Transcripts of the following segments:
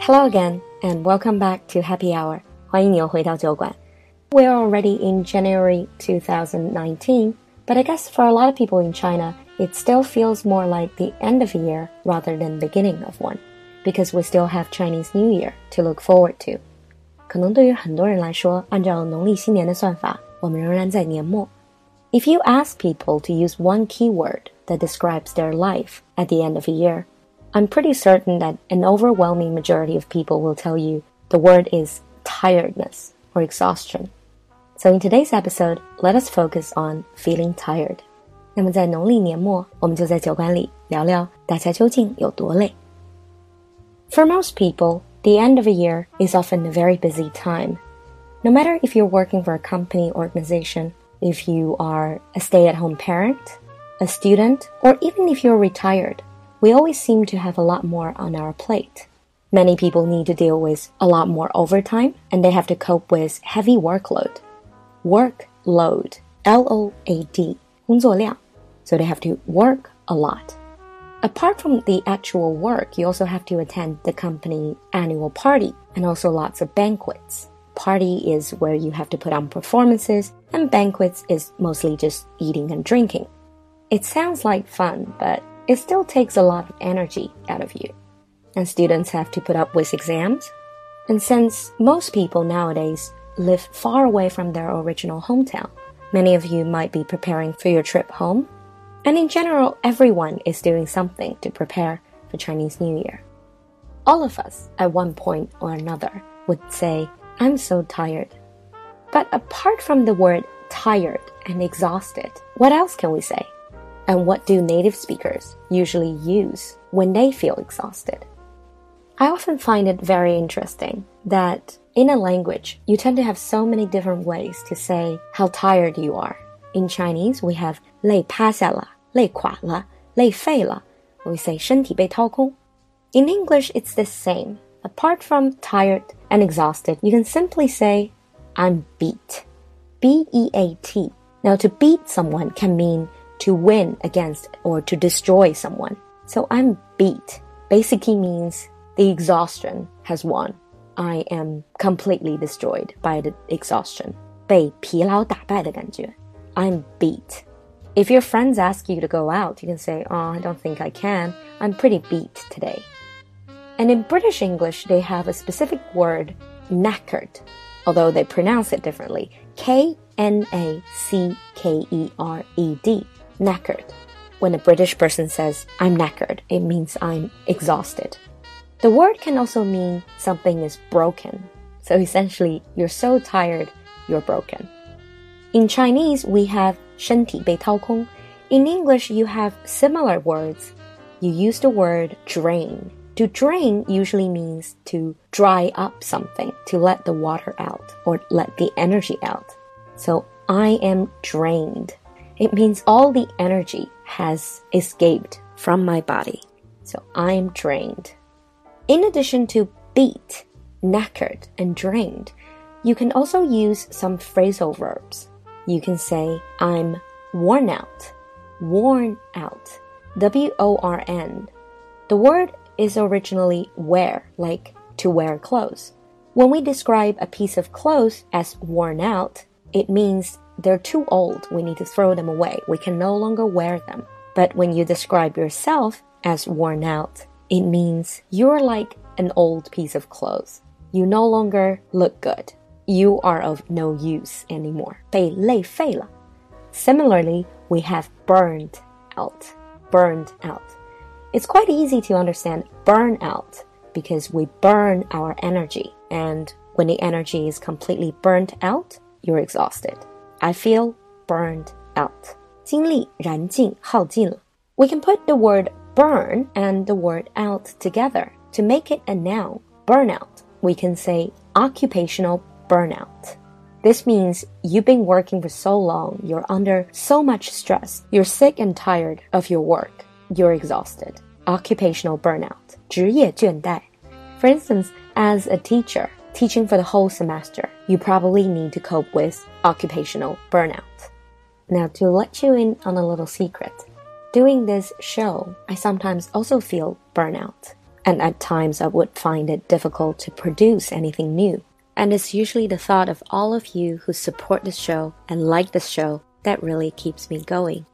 Hello again, and welcome back to Happy Hour. 欢迎你又回到酒馆. We're already in January 2019, but I guess for a lot of people in China, it still feels more like the end of a year rather than beginning of one, because we still have Chinese New Year to look forward to. 可能对于很多人来说，按照农历新年的算法，我们仍然在年末。If you ask people to use one keyword that describes their life at the end of a year, I'm pretty certain that an overwhelming majority of people will tell you the word is tiredness or exhaustion. So in today's episode, let us focus on feeling tired. 那么在农历年末，我们就在酒馆里聊聊大家究竟有多累。For most people, the end of a year is often a very busy time. No matter if you're working for a company organization, if you are a stay-at-home parent, a student, or even if you're retired, we always seem to have a lot more on our plate. Many people need to deal with a lot more overtime and they have to cope with heavy workload. Workload, L O A D, 工作量. So they have to work a lot. Apart from the actual work, you also have to attend the company annual party and also lots of banquets. Party is where you have to put on performances, and banquets is mostly just eating and drinking. It sounds like fun, but it still takes a lot of energy out of you and students have to put up with exams. And since most people nowadays live far away from their original hometown, many of you might be preparing for your trip home. And in general, everyone is doing something to prepare for Chinese New Year. All of us, at one point or another, would say, I'm so tired. But apart from the word tired and exhausted, what else can we say? And what do native speakers usually use when they feel exhausted? I often find it very interesting that in a language, you tend to have so many different ways to say how tired you are. In Chinese, we have 累趴下了,累垮了,累废了. We say 身体被掏空. In English, it's the same. Apart from tired and exhausted, you can simply say, I'm beat. B-E-A-T. Now, to beat someone can mean to win against or to destroy someone. So I'm beat basically means the exhaustion has won. I am completely destroyed by the exhaustion. 被疲劳打败的感觉. I'm beat. If your friends ask you to go out, you can say, Oh, I don't think I can. I'm pretty beat today. And in British English, they have a specific word, knackered, although they pronounce it differently. K N A C K E R E D. Knackered. When a British person says, I'm knackered, it means I'm exhausted. The word can also mean something is broken. So essentially, you're so tired, you're broken. In Chinese, we have 身体被掏空. In English, you have similar words. You use the word drain. To drain usually means to dry up something, to let the water out or let the energy out. So I am drained. It means all the energy has escaped from my body. So I'm drained. In addition to beat, knackered, and drained, you can also use some phrasal verbs. You can say, I'm worn out, worn out, W O R N. The word is originally wear, like to wear clothes. When we describe a piece of clothes as worn out, it means they're too old, we need to throw them away, we can no longer wear them. But when you describe yourself as worn out, it means you're like an old piece of clothes. You no longer look good. You are of no use anymore. 被累废了. Similarly, we have burned out. Burned out. It's quite easy to understand burnout because we burn our energy. And when the energy is completely burnt out, you're exhausted. I feel burned out. 精力燃尽,耗尽了. We can put the word burn and the word out together. To make it a noun, burnout, we can say occupational burnout. This means you've been working for so long, you're under so much stress, you're sick and tired of your work, you're exhausted. Occupational burnout, 职业倦怠. For instance, as a teacher, teaching for the whole semester, you probably need to cope with occupational burnout. Now, to let you in on a little secret, Doing this show, I sometimes also feel burnout. and at times I would find it difficult to produce anything new. And it's usually the thought of all of you who support the show and like the show that really keeps me going.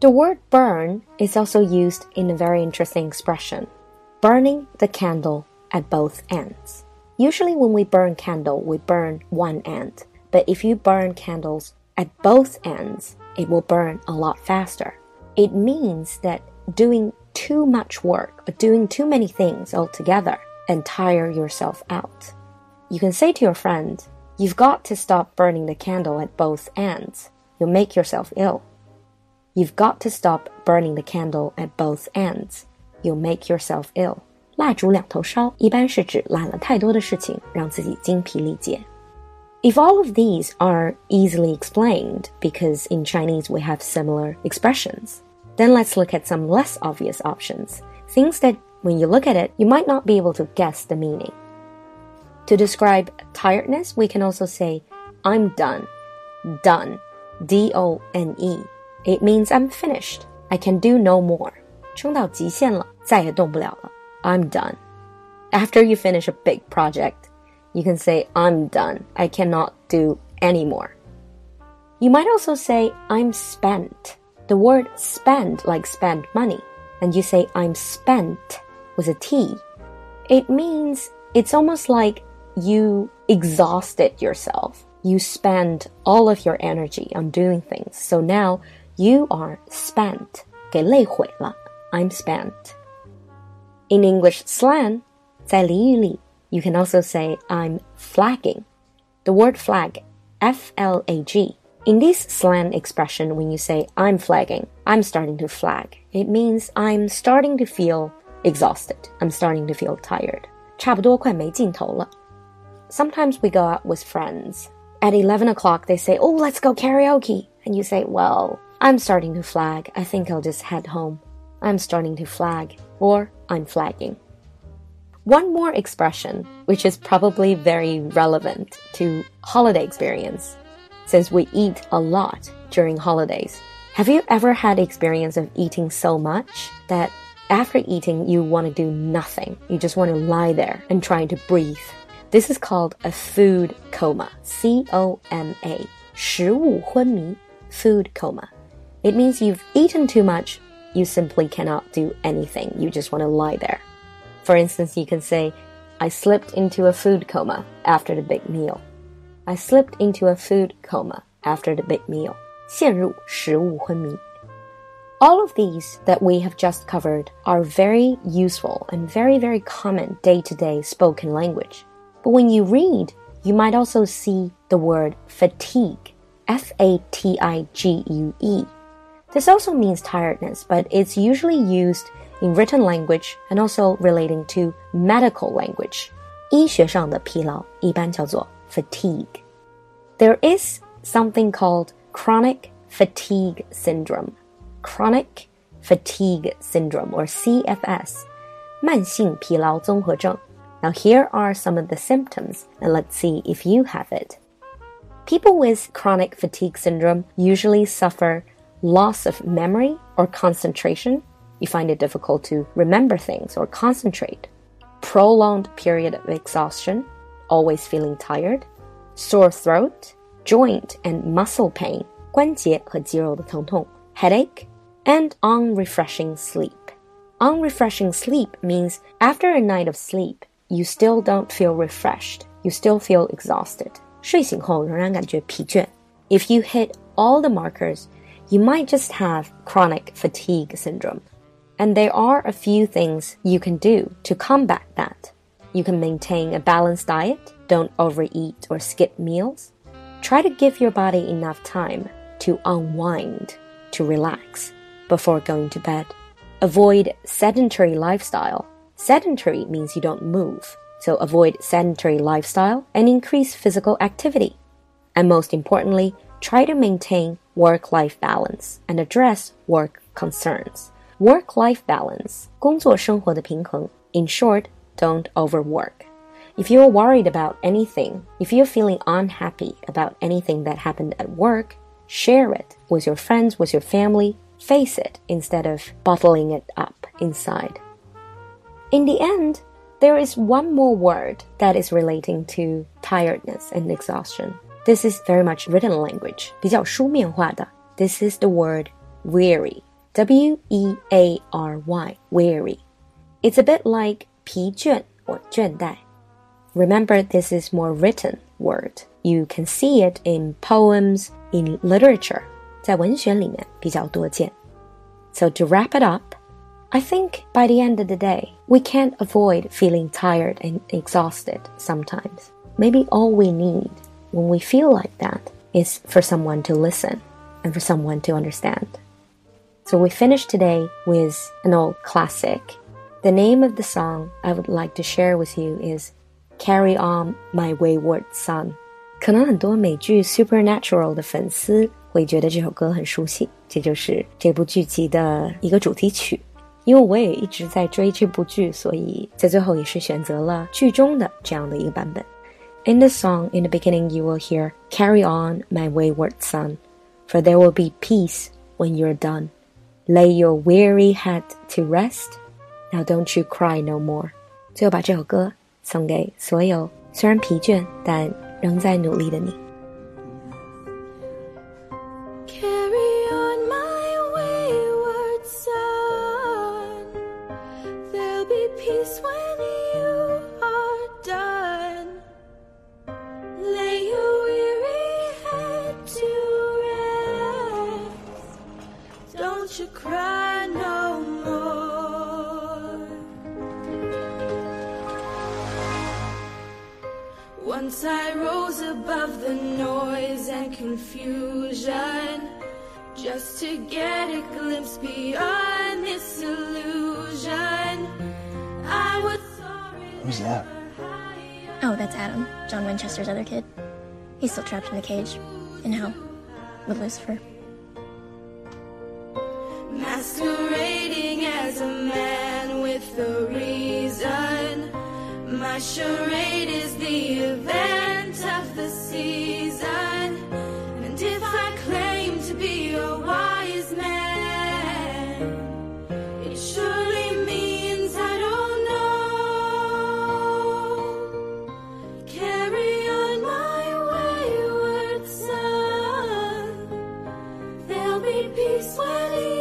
The word burn is also used in a very interesting expression burning the candle at both ends. Usually, when we burn candle, we burn one end, but if you burn candles at both ends, it will burn a lot faster. It means that doing too much work or doing too many things altogether and tire yourself out. You can say to your friend, You've got to stop burning the candle at both ends. You'll make yourself ill. You've got to stop burning the candle at both ends. You'll make yourself ill. 蜡烛两头烧一般是指揽了太多的事情，让自己精疲力竭。If all of these are easily explained, because in Chinese we have similar expressions, then let's look at some less obvious options. Things that when you look at it, you might not be able to guess the meaning. To describe tiredness, we can also say, I'm done. Done. D O N E. It means I'm finished. I can do no more. i am done. After you finish a big project, you can say, I'm done. I cannot do anymore. You might also say, I'm spent. The word spend, like spend money, and you say, I'm spent with a T. It means it's almost like you exhausted yourself. You spend all of your energy on doing things. So now you are spent. 给累毁了. I'm spent. In English slang, 在俚语里, you can also say I'm flagging. The word flag, F L A G. In this slang expression, when you say I'm flagging, I'm starting to flag. It means I'm starting to feel exhausted. I'm starting to feel tired. 差不多快没劲头了. Sometimes we go out with friends. At 11 o'clock, they say, Oh, let's go karaoke. And you say, Well, I'm starting to flag. I think I'll just head home. I'm starting to flag. Or I'm flagging. One more expression, which is probably very relevant to holiday experience, since we eat a lot during holidays. Have you ever had experience of eating so much that after eating you want to do nothing? You just want to lie there and try to breathe this is called a food coma. C O M A. 食物昏迷, food coma. It means you've eaten too much, you simply cannot do anything. You just want to lie there. For instance, you can say, I slipped into a food coma after the big meal. I slipped into a food coma after the big meal. 陷入食物昏迷. All of these that we have just covered are very useful and very, very common day to day spoken language. But when you read, you might also see the word fatigue. F A T I G U E. This also means tiredness, but it's usually used in written language and also relating to medical language. 医学上的疲劳一般叫做 fatigue. There is something called chronic fatigue syndrome. Chronic fatigue syndrome or CFS. 慢性疲劳综合症 now, here are some of the symptoms, and let's see if you have it. People with chronic fatigue syndrome usually suffer loss of memory or concentration. You find it difficult to remember things or concentrate. Prolonged period of exhaustion, always feeling tired. Sore throat, joint and muscle pain, 关节和肌肉的疼痛, headache, and unrefreshing sleep. Unrefreshing sleep means after a night of sleep, you still don't feel refreshed. You still feel exhausted. 睡醒后仍然感觉疲倦. If you hit all the markers, you might just have chronic fatigue syndrome. And there are a few things you can do to combat that. You can maintain a balanced diet, don't overeat or skip meals. Try to give your body enough time to unwind, to relax before going to bed. Avoid sedentary lifestyle Sedentary means you don't move, so avoid sedentary lifestyle and increase physical activity. And most importantly, try to maintain work life balance and address work concerns. Work life balance, 工作生活的平衡. In short, don't overwork. If you're worried about anything, if you're feeling unhappy about anything that happened at work, share it with your friends, with your family. Face it instead of bottling it up inside. In the end, there is one more word that is relating to tiredness and exhaustion. This is very much written language, 比较书面化的. This is the word weary. W E A R Y, weary. It's a bit like 疲倦 or 倦怠. Remember, this is more written word. You can see it in poems, in literature. 在文选里面比较多见. So to wrap it up, I think by the end of the day, we can't avoid feeling tired and exhausted sometimes. Maybe all we need when we feel like that is for someone to listen and for someone to understand. So we finish today with an old classic. The name of the song I would like to share with you is Carry On My Wayward Son. 可能很多美剧《Supernatural》的粉丝会觉得这首歌很熟悉，这就是这部剧集的一个主题曲。因为我也一直在追这部剧，所以在最后也是选择了剧中的这样的一个版本。 In the song, in the beginning, you will hear, Carry on, my wayward son, for there will be peace when you're done. Lay your weary head to rest. Now don't you cry no more. 最后把这首歌送给所有虽然疲倦但仍在努力的你。 Once I rose above the noise and confusion Just to get a glimpse beyond this illusion I was sorry Who's that? Oh, that's Adam, John Winchester's other kid. He's still trapped in the cage. In hell. With Lucifer. My charade is the event of the season. And if I claim to be a wise man, it surely means I don't know. Carry on my wayward son. There'll be peace when